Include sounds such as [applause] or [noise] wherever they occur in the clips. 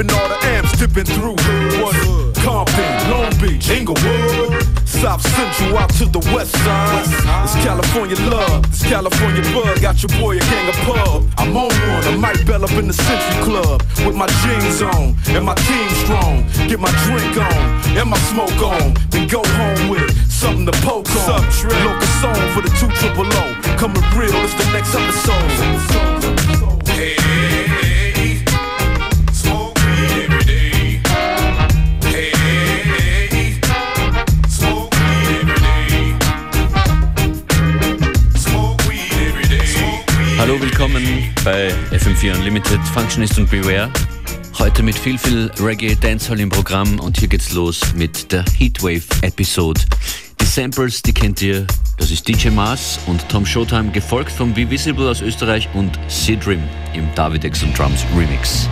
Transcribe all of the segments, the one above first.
Sipping all the amps, dipping through. What? Compton, Long Beach, Inglewood. South Central out to the west side. It's California love, it's California bug. Got your boy a gang of pub. I'm on one, I might bell up in the Century Club with my jeans on and my team strong. Get my drink on and my smoke on, then go home with something to poke on. What's Local song for the two triple O. Coming real, it's the next episode. Hey. Hallo, willkommen bei FM4 Unlimited Functionist und Beware. Heute mit viel, viel Reggae Dancehall im Programm und hier geht's los mit der Heatwave Episode. Die Samples, die kennt ihr. Das ist DJ Mars und Tom Showtime, gefolgt von Be Visible aus Österreich und Sidrim im Davidex und Drums Remix.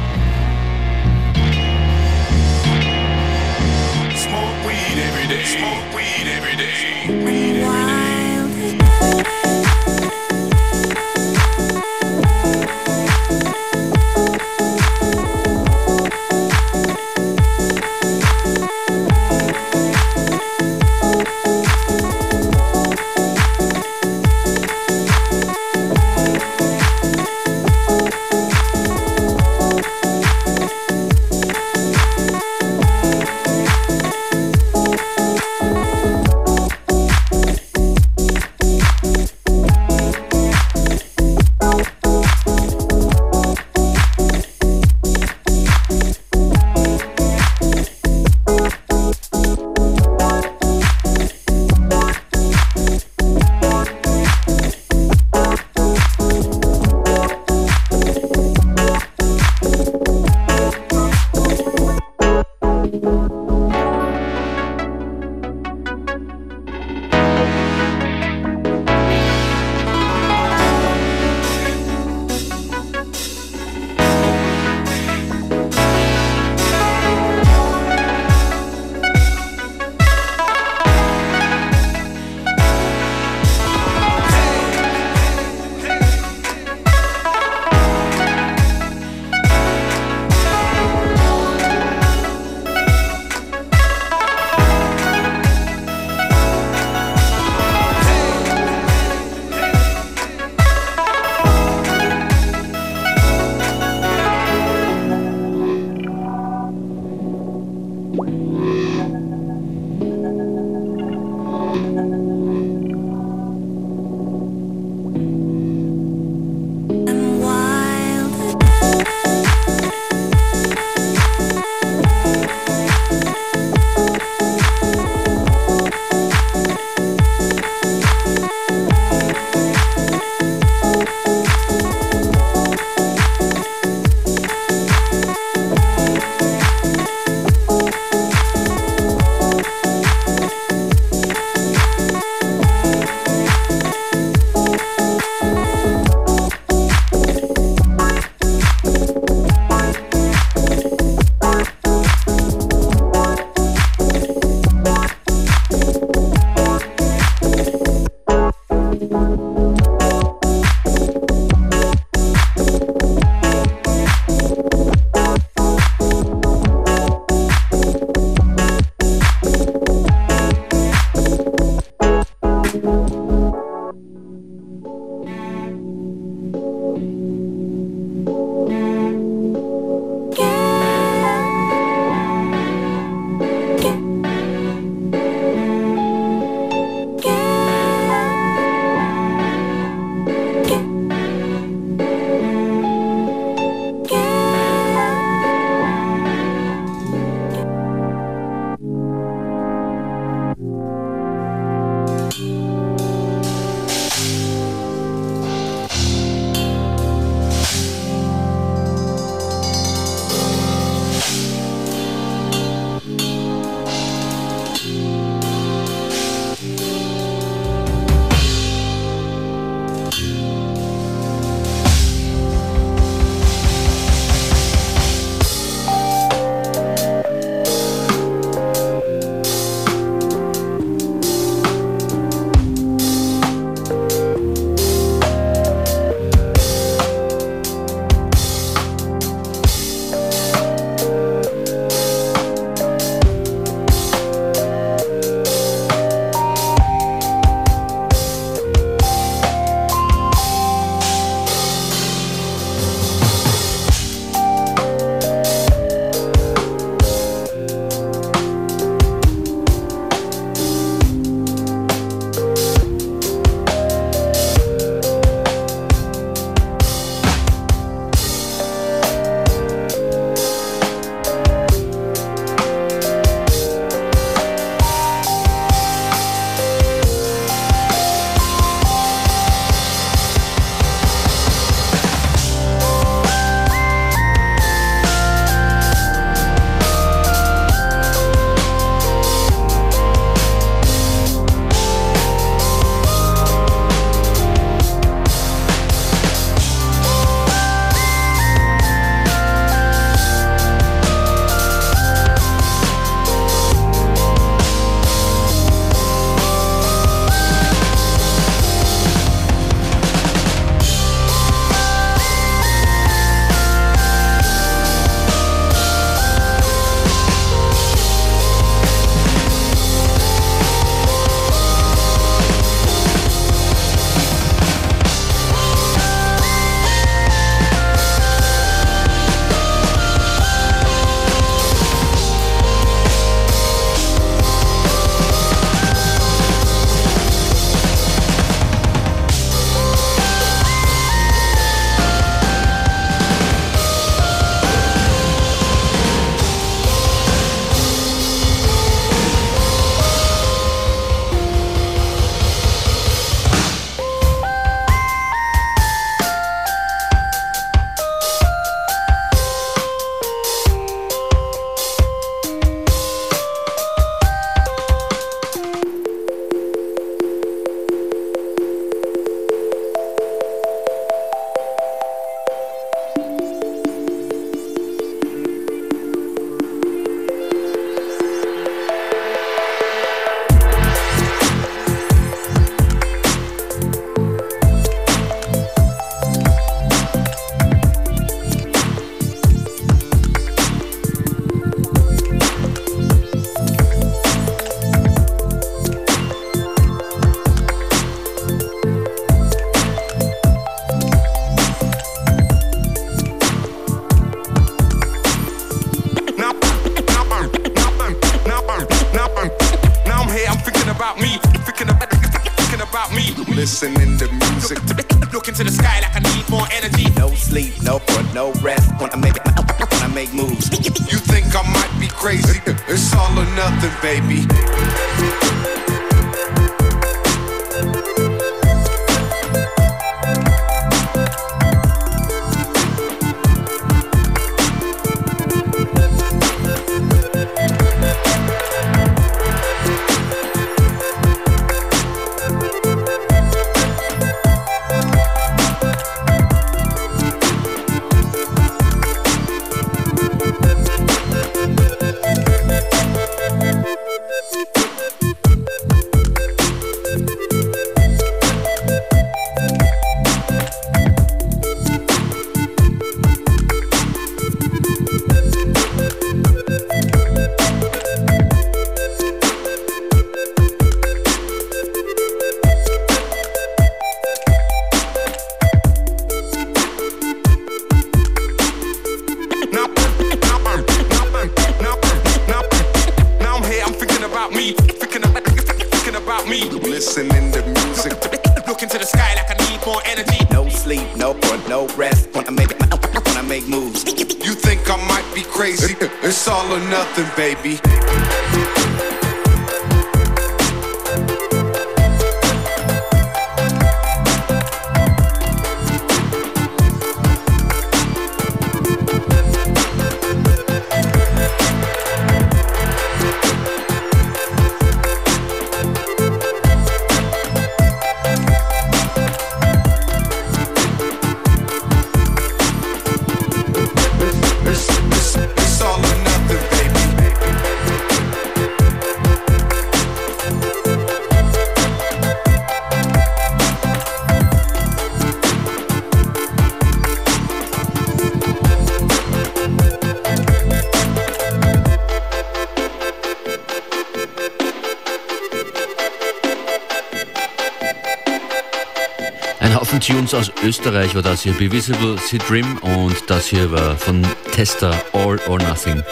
Tunes aus Österreich war das hier Bevisible Sid Rim und das hier war von Tester All or Nothing.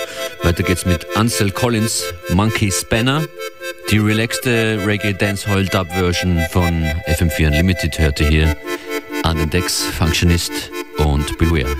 Weiter geht's mit Ansel Collins, Monkey Spanner. Die relaxte Reggae Dancehall Dub Version von FM4 Unlimited hörte hier an den Decks Functionist und Beware.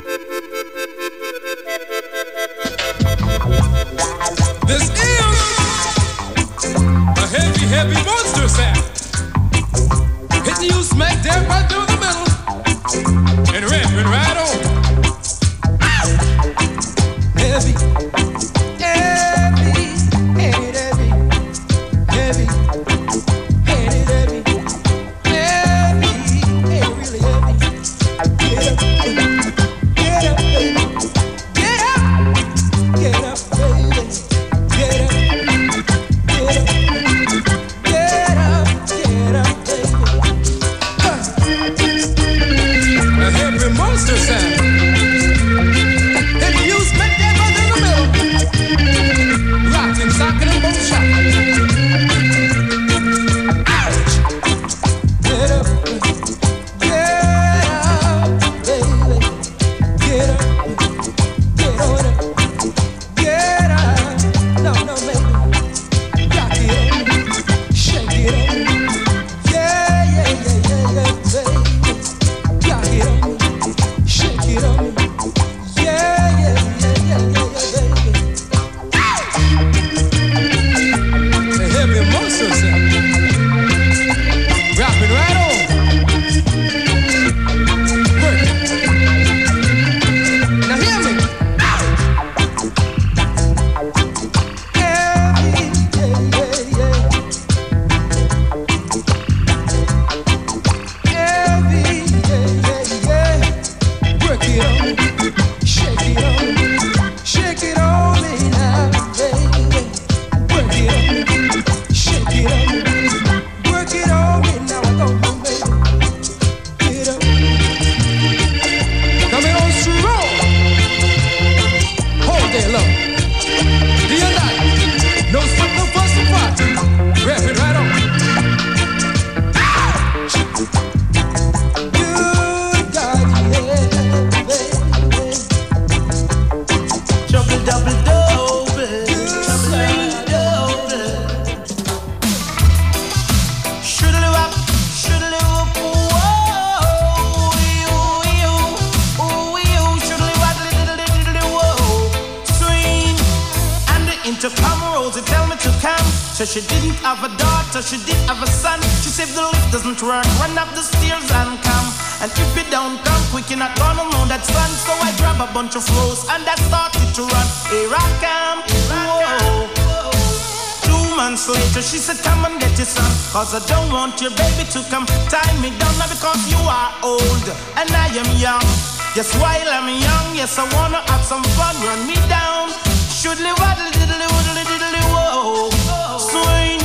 Yes, while I'm young, yes, I wanna have some fun. Run me down. Shoodly waddly diddly woodly diddly whoa. Swing.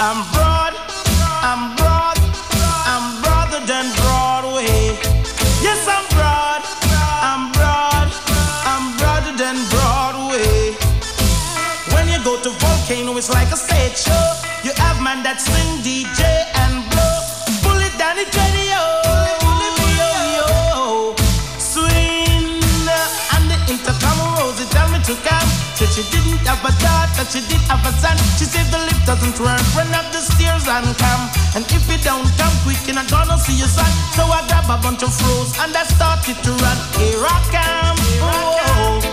I'm she didn't have a daughter, she did have a son. She said the lift doesn't work, run up the stairs and come. And if you don't come quick, you're not gonna see your son. So I grab a bunch of froze and I started to run. Here I come. Whoa.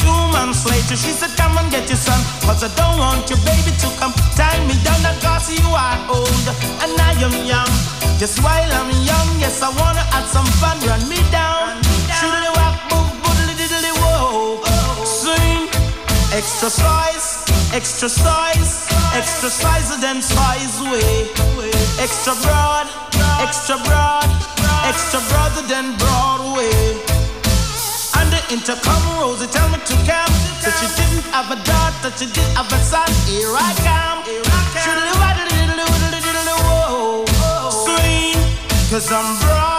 Two months later, she said, Come and get your son. Cause I don't want your baby to come tie me down. Cause you are old and I am young. Just while I'm young, yes, I wanna have some fun. Run me down. Extra size, extra size, extra size than size way. Extra broad, extra broad, extra broader than Broadway. And the intercom Rosie tell me to come. So she didn't have a daughter, she did have a son. Here I come. Shoodly waddly diddly woodly diddly whoa. Swing. Cause I'm broad,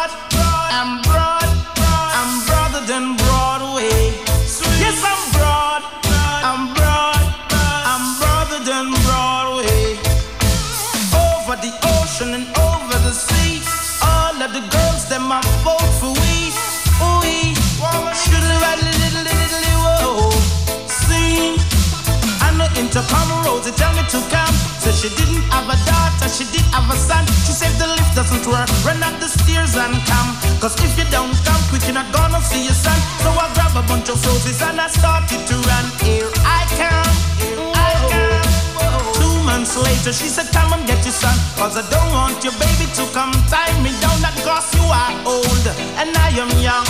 The intercom Rosie tell me to come. So she didn't have a daughter, she did have a son. She said the lift doesn't work, run up the stairs and come. Cause if you don't come quick, you're not gonna see your son. So I grab a bunch of roses and I started to run. Here I come, here I come. Two months later, she said, Come and get your son. Cause I don't want your baby to come tie me down. Not cause you are old and I am young.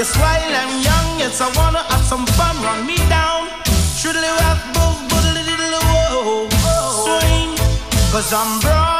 Yes, while I'm young, yes, I wanna have some fun. Run me down. Shoodly wap, boo, Cause I'm broad,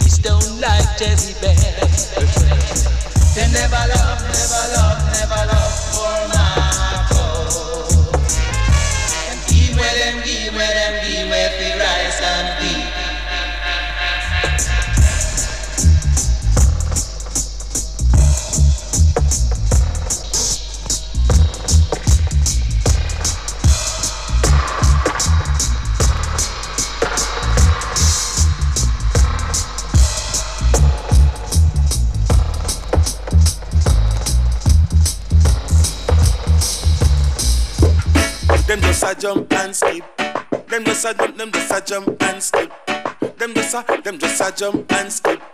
be stoned like Jezebel. They never love, never love, never love for Marco. And give where them, give where them, give where the rice just a jump and skip. Them just a jump, them just a jump and skip. Them just a, them just a jump and skip.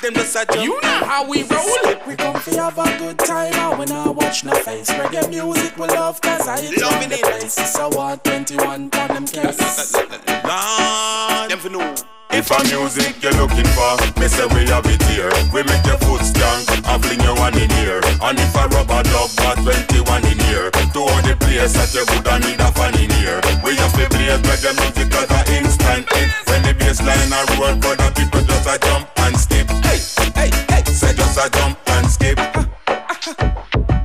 Them just a jump. You know how we roll. Skip, we come fi have a good time and when I watch no face Reggae music we love cause I hit on the place So what 21 on them case Lord, them for know. If a music you're looking for, me say we have it here. We make your foot stank and fling you one in here. And if a rubber dub got 21 in here, to all the place that you would need a fan in here. We have to play reggae music as a instant hit. When the bass line a roll, for the people just a jump and skip. Hey, hey, hey, say just a jump and skip.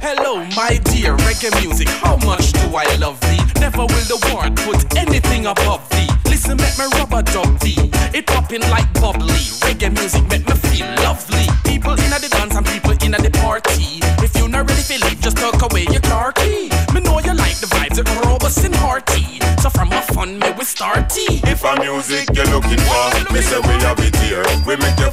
Hello, my dear reggae music. How much do I love thee? Never will the world put anything above thee. Listen, make me rubber dub thee. It popping like bubbly. Reggae music make me feel lovely. People in the dance and people in the party. If you not ready for leave, just tuck away your car key. Me know you like the vibes, it robust and hearty. So from a fun, me we start tea. If a music you're looking for, me say we have it here. We make your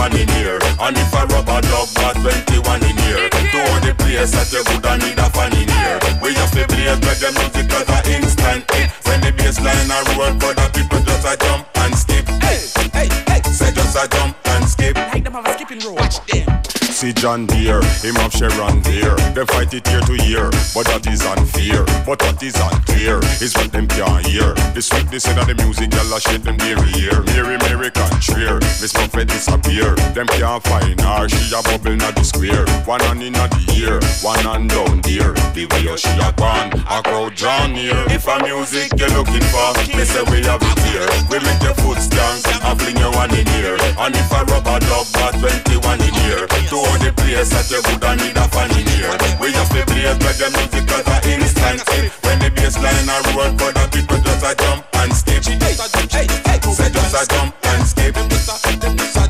21 in here. And if I rub a dub, got 21 in here. To the place that you would need a fan in here. We have to play them music cause I instant it. When the bassline a roll, for the people just a jump and skip. Hey, hey, hey. Say just a jump and skip. Like them have a skipping rope. Watch them. See John Deere, him have Sharon Deere. They fight it year to year, but that is unfair. But what is unclear is what them can't hear. The sweetness in the music, y'all a shit them dairy ear. Mary, Mary contraire, Miss Buffett disappear. Them can't find her, she a bubble not the square. One hand in the ear, one hand down there. The way she a gone, a crowd drawn near. If a music you're looking for, me say we have it here. We make your foot stank and fling you one in here. And if a rubber dub got 21 in here, all the place that you would need a fan in here. We have to play reggae music as a instant hit. When the bass line a roll, for the people just a jump and skip. Hey, hey, hey, say just a jump and skip. Them just a, them just a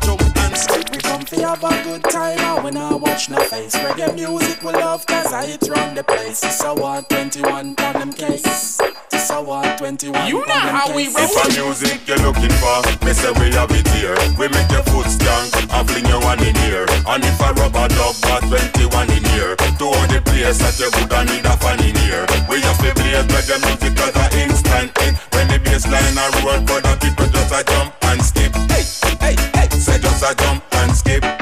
skip. We come fi have a good time and when I watch no face Reggae music we love cause I hit round the place So what 21 on them case What 21 You know how we roll. If a music you're looking for, me say we have it here. We make your foot stank and fling you one in here. And if a rubber dub got 21 in here, to all the place that you would need a fan in here. We have to play reggae music as a instant hit. When the bass line a roll, for the people just a jump and skip. Hey, hey, hey, say just a jump and skip.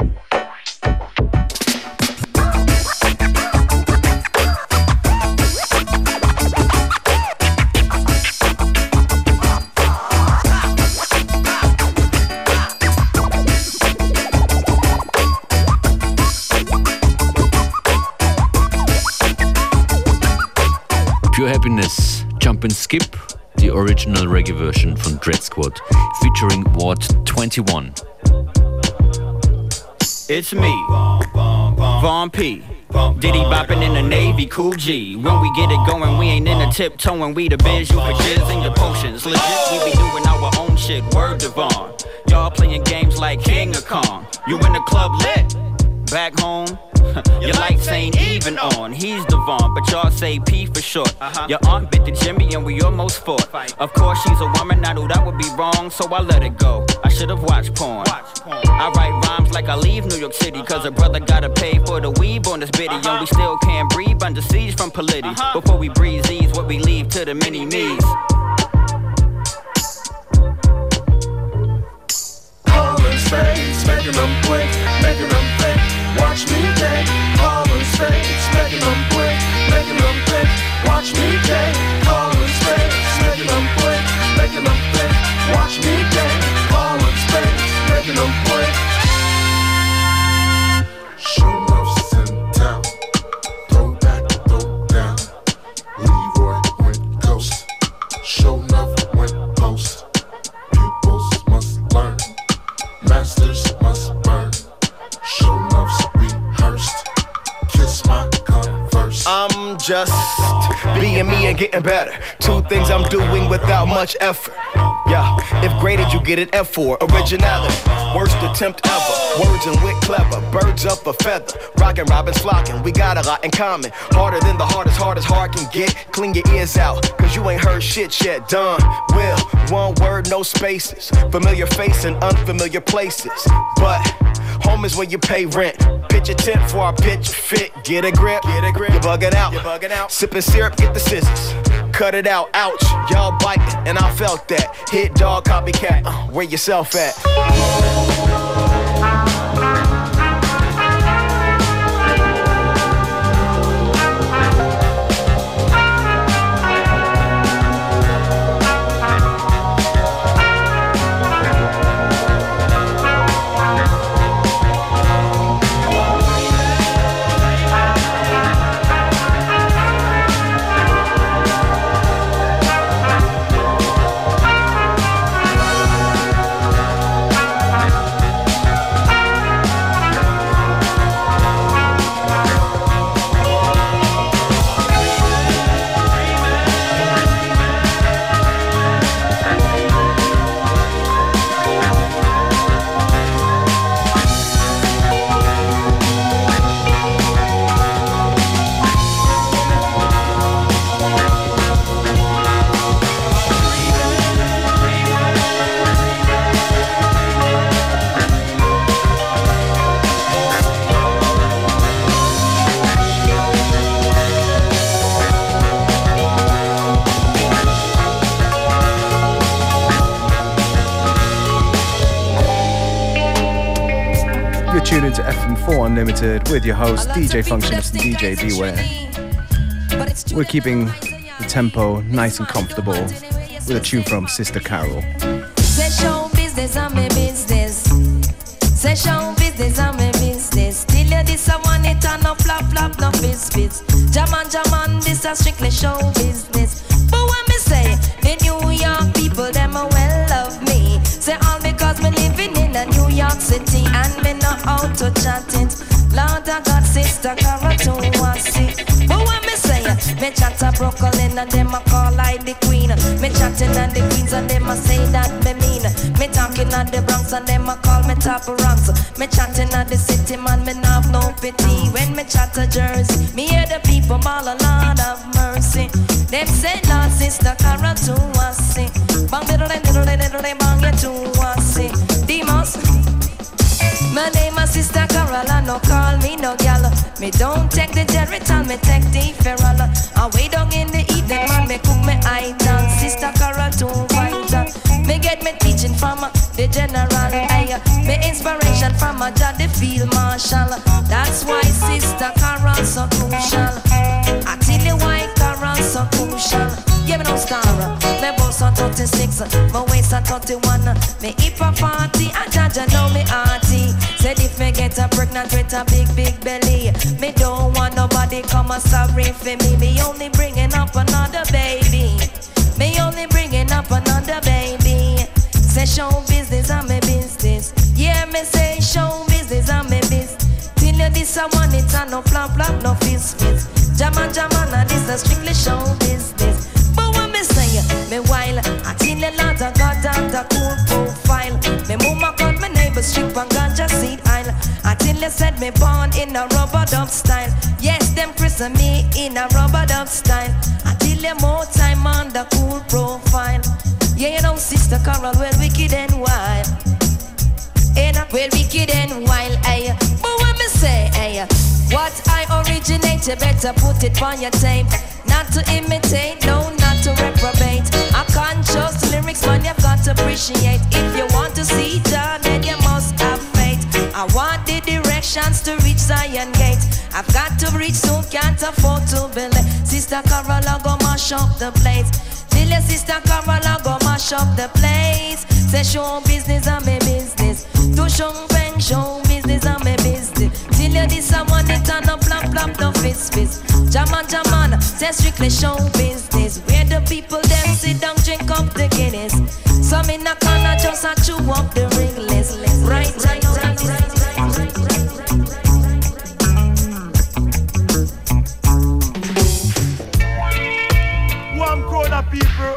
Pure Happiness, Jump and Skip, the original Reggae version from Dread Squad, featuring Ward 21. It's me, Von P. Diddy bopping in the Navy, cool G. When we get it going, we ain't in the tiptoeing. We the biz, you for jizz and your potions. Legit, we be doing our own shit. Word Vaughn. Y'all playing games like King of Kong. You in the club lit. Back home, [laughs] your lights ain't even on. He's Devon, but y'all say P for short. Uh-huh. Your aunt bit the Jimmy and we almost fought. Of course, she's a woman, I knew that would be wrong, so I let it go. I should have watched porn. I write rhymes like I leave New York City, cause a brother gotta pay for the weave on this bitty. And we uh-huh. still can't breathe under siege from Polity. Uh-huh. Before we breathe these, what we leave to the mini me's. Calling spades, making them quick, making them thick. Watch me take. Calling spades, making them quick, making them thick. Watch me take. Calling spades, making them quick, making them thick. Watch me take. Calling spades, making them quick. Just being me and getting better. Two things I'm doing without much effort. Yeah, if graded, you get an F for originality. Worst attempt ever. Words and wit clever. Birds up a feather. Rockin' Robin's flocking. We got a lot in common. Harder than the hardest, hardest hard can get. Clean your ears out, cause you ain't heard shit yet. Done. Will, one word, no spaces. Familiar face in unfamiliar places. But home is where you pay rent. Pitch a tent for a pitch fit. Get a grip, get a grip. You're bugging out, you're bugging out. Sipping syrup, get the scissors. Cut it out, ouch. Y'all biting, and I felt that. Hit dog, copycat. Uh, where yourself at? Tuned into FM4 Unlimited with your host, DJ Functionist and DJ Beware. We're keeping the tempo nice and comfortable with a tune from Sister Carol. Show business, I'm a business. Show business, I'm a business. Till you this, I want it and no flop flop, no fizz fizz. Jaman Jaman, this a strictly show business. But when me say, the New York people, them a well love me. Say all because me living in a New York City and me how to chat it. Lord, I got sister Cara to see. But when me say, uh, me chat a Brooklyn and them a call like the queen. Me chatting at the queens and them a say that me mean. Me talking at the Bronx and them a call me top ranks. Me chatting at the city man, me have no pity. When me chat a Jersey, me hear the people ball a lot of mercy. Them say Lord sister Cara to no call me no gal. Me don't take the Geritol, me take the Ferrala. I way down in the evening, man, me cook me item. Sister Carol to vital. Me get me teaching from the general. Aye, me inspiration from a job, the field marshal. That's why Sister Carol so crucial. I tell you why Carol so crucial. Give me no star. Me boss on 36, my waist on 31. Me hip a party, I judge know me arty. Get a pregnant with a big, big belly, me don't want nobody come a sorry for me. Me only bringing up another baby. You better put it on your tape. Not to imitate, no, not to reprobate. I can't conscious lyrics, man, you've got to appreciate. If you want to see John, then you must have faith. I want the directions to reach Zion Gate. I've got to reach, so can't afford to be late. Sister Carol, I go mash up the place. Till your sister Carol, I go mash up the place. Say show business, I'm a business. Do show bang, show hear this, I want it and no plop plop, no fizz fizz. Jaman jaman, say strictly show business. Where the people them sit down, drink up the Guinness. Some in a corner just a chew up the ringless. Right, right, right, right. People,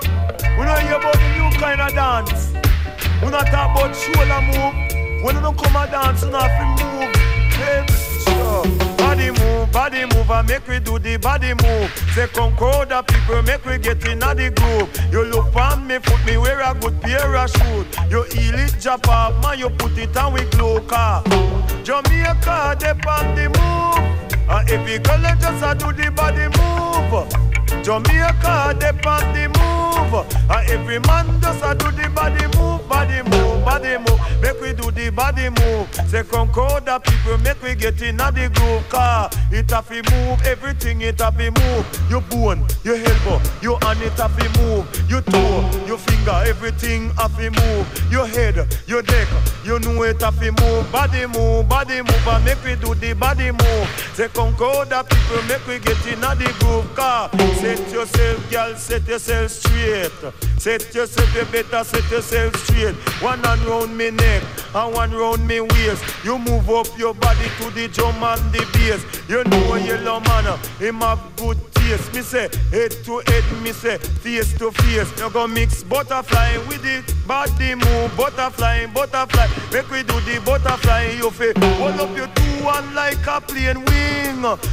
we don't hear about the new kind of dance. We not talk about shoulder move. When you don't come and dance, you not have to move. Body move, and make we do the body move. Say concorda people, make we get in the groove. You look on me, put me wear a good pair of shoes. You heel it, jump off, ah, man, you put it on with glue car. Jamaica, they on the move. And every girl just a do the body move. Jamaica, they on the move. And every man just a do the body move, body move, body move. Make we do the body move. Say Concorda people, make we get in the groove. Car, it have to move, everything it have to move. Your bone, your elbow, your hand it have to move. Your toe, your finger, everything have to move. Your head, your neck, you know it have to move. Body move, body move, and make we do the body move. Say Concorda people, make we get in the groove. Car, set yourself, girl, set yourself straight. Set yourself, you better set yourself straight. One hand round me neck and one round me waist. You move up your body to the drum and the bass. You know a yellow man, him have good taste. Me say head to head, me say face to face. You go mix butterfly with it, body move, butterfly, butterfly. Make we do the butterfly. You feel hold up your two one like a plane wing.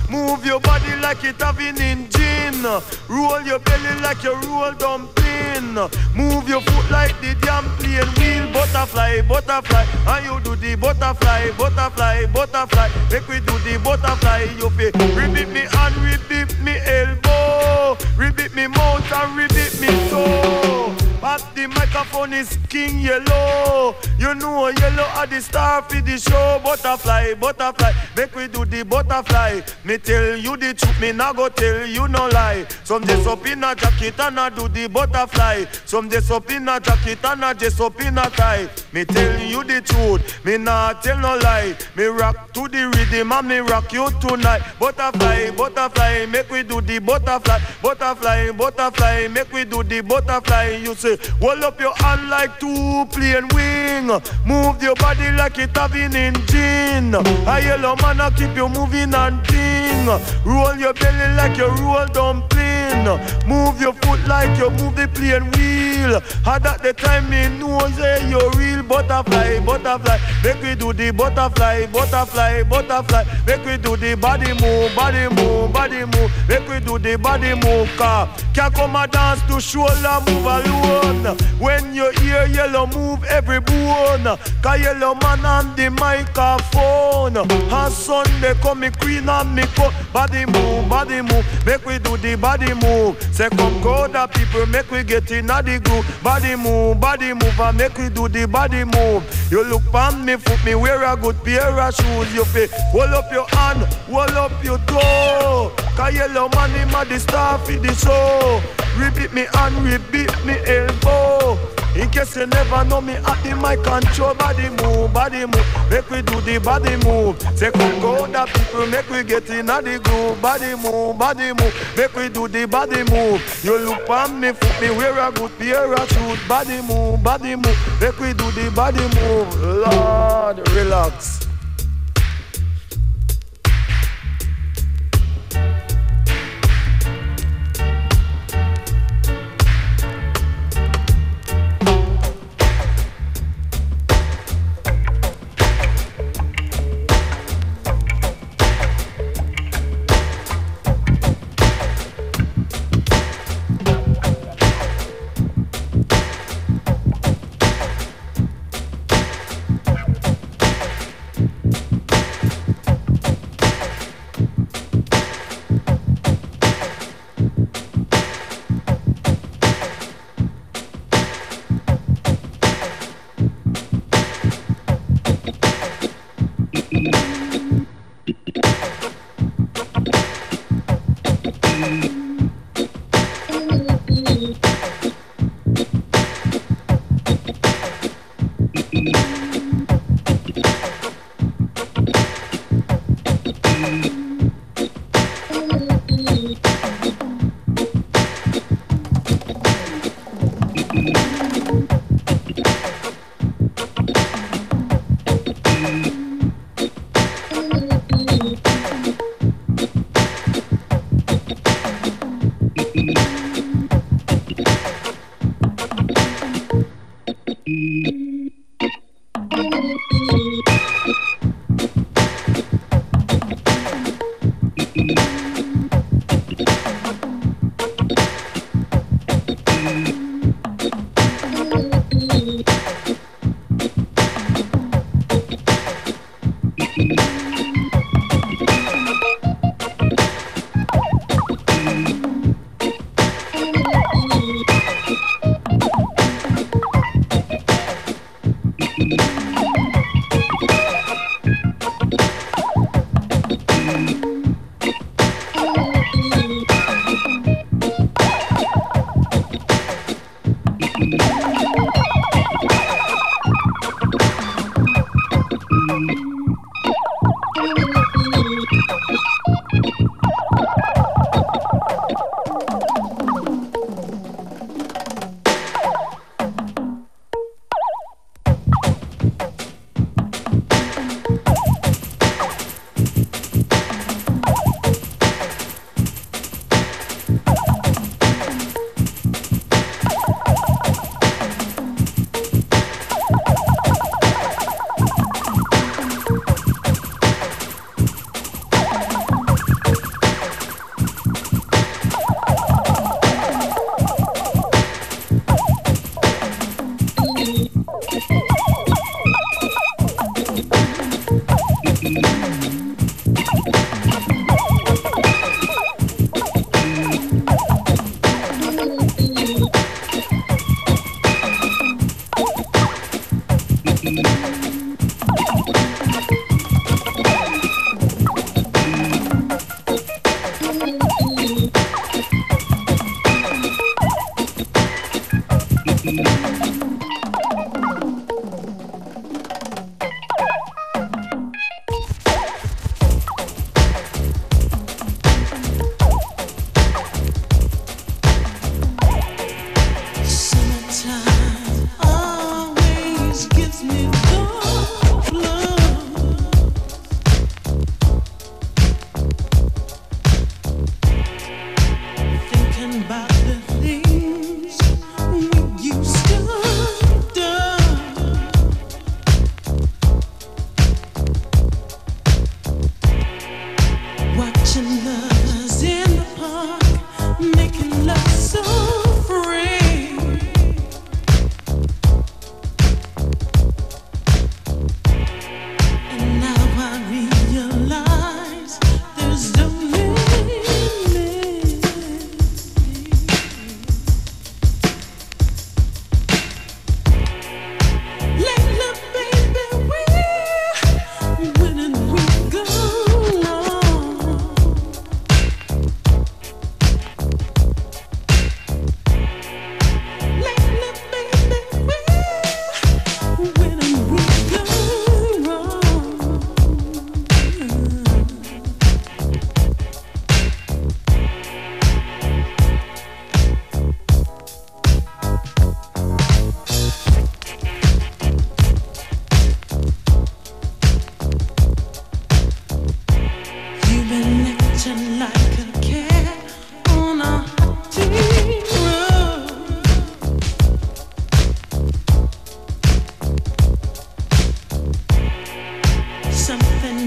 Move your body like it have an engine. Roll your belly like you roll dumpling. Move your foot like the damn plane wheel. Butterfly, butterfly, and you do the butterfly, butterfly, butterfly. Make we do the butterfly. You feel ribit me and ribit me elbow, ribit me mouth and ribit me toe. But the microphone is king yellow. You know yellow are the star for the show. Butterfly, butterfly, make we do the butterfly. Me tell you the truth, me nah go tell you no lie. Some dress up in a jacket and I do the butterfly. Some dress up in a jacket and I dress up in a tie. Me tell you the truth, me nah tell no lie. Me rock to the rhythm and me rock you tonight. Butterfly, butterfly, make we do the butterfly. Butterfly, butterfly, make we do the butterfly. You say, hold up your hand like two plane wing. Move your body like it have an engine. A yellow man a keep you moving and ting. Roll your belly like you roll dumpling. Move your foot like you move the plane wheel. Ah, At the time me know say you real butterfly, butterfly. Make we do the butterfly, butterfly, butterfly. Make we do the body move, body move, body move. Make we do the body move. Car can't come a dance to shoulder move alone. When you hear yellow move every bone. Cause yellow man on the microphone. And Sunday come me queen and me co body move, body move. Make we do the body move. Say come go the people, make we get in the groove. Body move, body move, and make we do the body move. You look on me foot, me wear a good pair of shoes. You feel hold up your hand, hold up your toe. Cause yellow man him a the star for the show. Repeat me hand, repeat me elbow. In case you never know me at the mic control body move, body move. Make we do the body move. Say come go the people, make we get in the groove. Body move, body move. Make we do the body move. You look on me, foot me wear a good pair of shoes. Body move, body move. Make we do the body move. Lord, relax.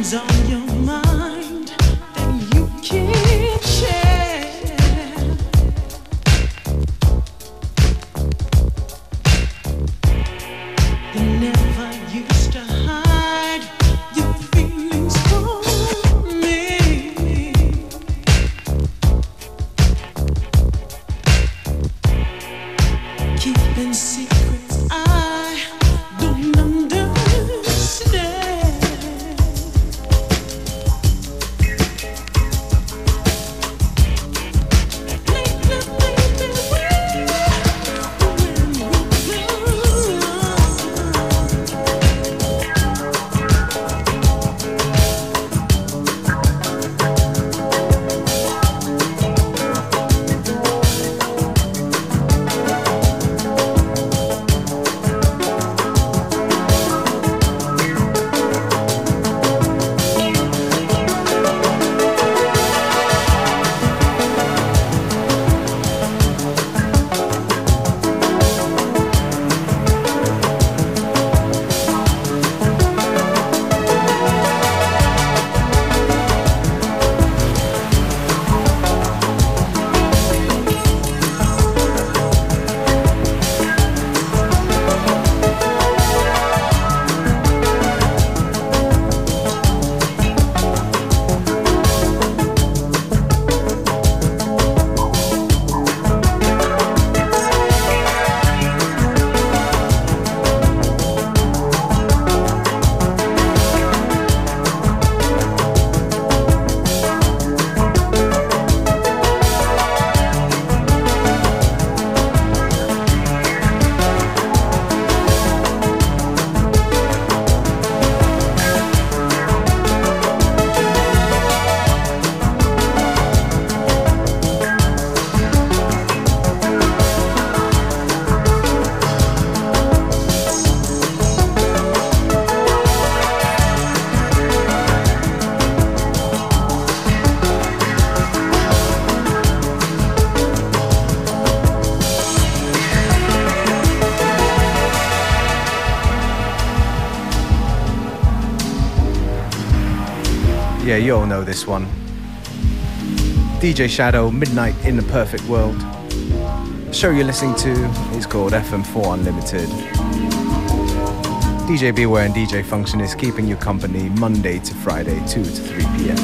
I don't understand. you all know this one. DJ Shadow, Midnight in the Perfect World. The show you're listening to is called FM4 Unlimited. DJ Beware and DJ Function is keeping you company Monday to Friday, 2 to 3 p.m.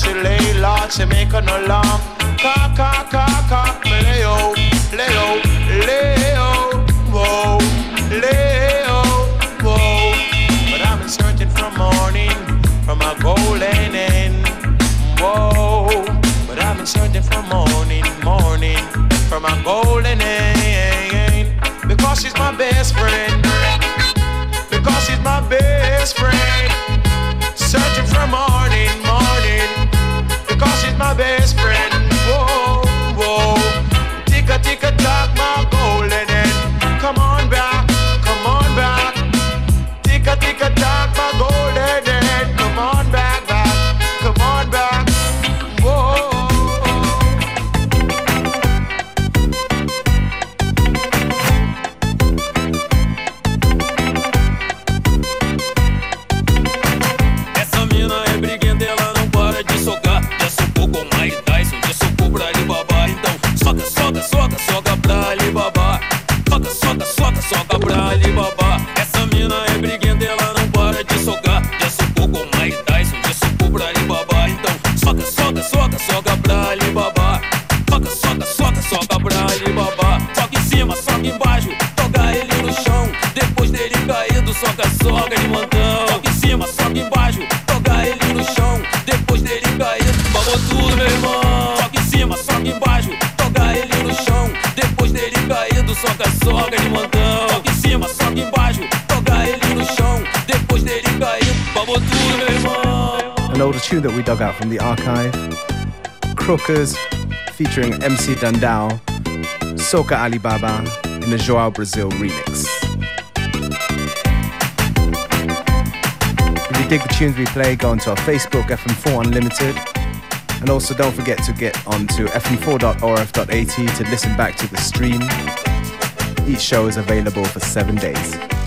she lay low, she make an alarm. Cock, cock, cock, cock, me lay out, lay out, lay out, whoa, lay out, whoa. But I've been searching from morning, for my golden end, whoa. But I've been searching from morning, morning, for my golden end, because she's my best friend, because she's my best friend. an older tune that we dug out from the archive. Crookers featuring MC Dandao, Soka Alibaba, in the João Brasil remix. If you dig the tunes we play, go onto our Facebook, FM4 Unlimited. And also don't forget to get onto fm4.orf.at to listen back to the stream. Each show is available for seven days.